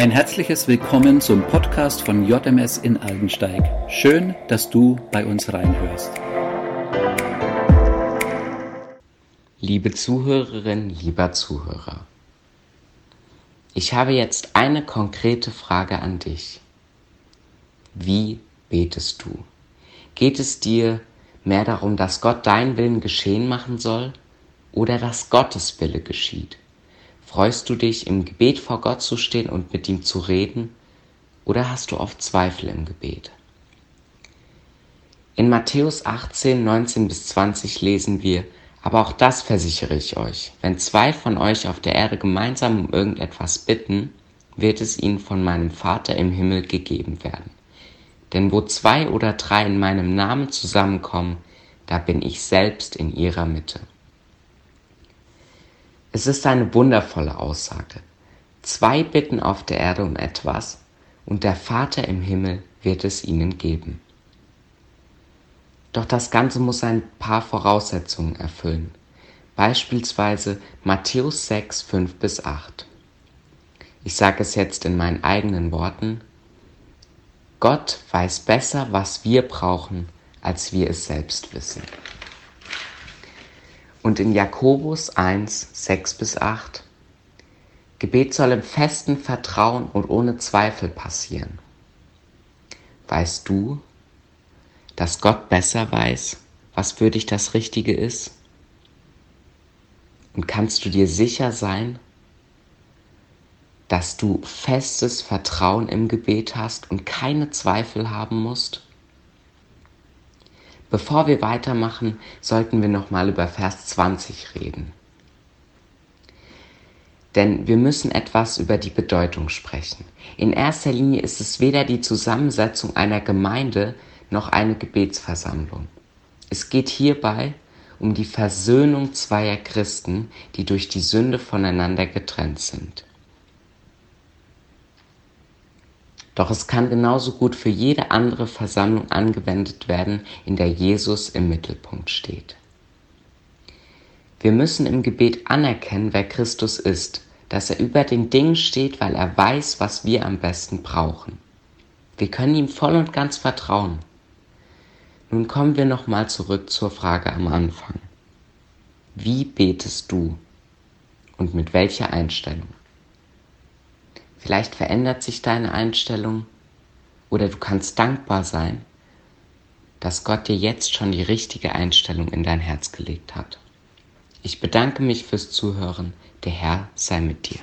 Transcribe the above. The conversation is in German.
Ein herzliches Willkommen zum Podcast von JMS in Aldensteig. Schön, dass du bei uns reinhörst. Liebe Zuhörerin, lieber Zuhörer, ich habe jetzt eine konkrete Frage an dich. Wie betest du? Geht es dir mehr darum, dass Gott deinen Willen geschehen machen soll oder dass Gottes Wille geschieht? Freust du dich, im Gebet vor Gott zu stehen und mit ihm zu reden? Oder hast du oft Zweifel im Gebet? In Matthäus 18, 19 bis 20 lesen wir, aber auch das versichere ich euch, wenn zwei von euch auf der Erde gemeinsam um irgendetwas bitten, wird es ihnen von meinem Vater im Himmel gegeben werden. Denn wo zwei oder drei in meinem Namen zusammenkommen, da bin ich selbst in ihrer Mitte. Es ist eine wundervolle Aussage. Zwei bitten auf der Erde um etwas, und der Vater im Himmel wird es ihnen geben. Doch das Ganze muss ein paar Voraussetzungen erfüllen. Beispielsweise Matthäus 6, 5 bis 8. Ich sage es jetzt in meinen eigenen Worten. Gott weiß besser, was wir brauchen, als wir es selbst wissen. Und in Jakobus 1, 6 bis 8, Gebet soll im festen Vertrauen und ohne Zweifel passieren. Weißt du, dass Gott besser weiß, was für dich das Richtige ist? Und kannst du dir sicher sein, dass du festes Vertrauen im Gebet hast und keine Zweifel haben musst? Bevor wir weitermachen, sollten wir nochmal über Vers 20 reden. Denn wir müssen etwas über die Bedeutung sprechen. In erster Linie ist es weder die Zusammensetzung einer Gemeinde noch eine Gebetsversammlung. Es geht hierbei um die Versöhnung zweier Christen, die durch die Sünde voneinander getrennt sind. Doch es kann genauso gut für jede andere Versammlung angewendet werden, in der Jesus im Mittelpunkt steht. Wir müssen im Gebet anerkennen, wer Christus ist, dass er über den Dingen steht, weil er weiß, was wir am besten brauchen. Wir können ihm voll und ganz vertrauen. Nun kommen wir nochmal zurück zur Frage am Anfang. Wie betest du und mit welcher Einstellung? Vielleicht verändert sich deine Einstellung oder du kannst dankbar sein, dass Gott dir jetzt schon die richtige Einstellung in dein Herz gelegt hat. Ich bedanke mich fürs Zuhören. Der Herr sei mit dir.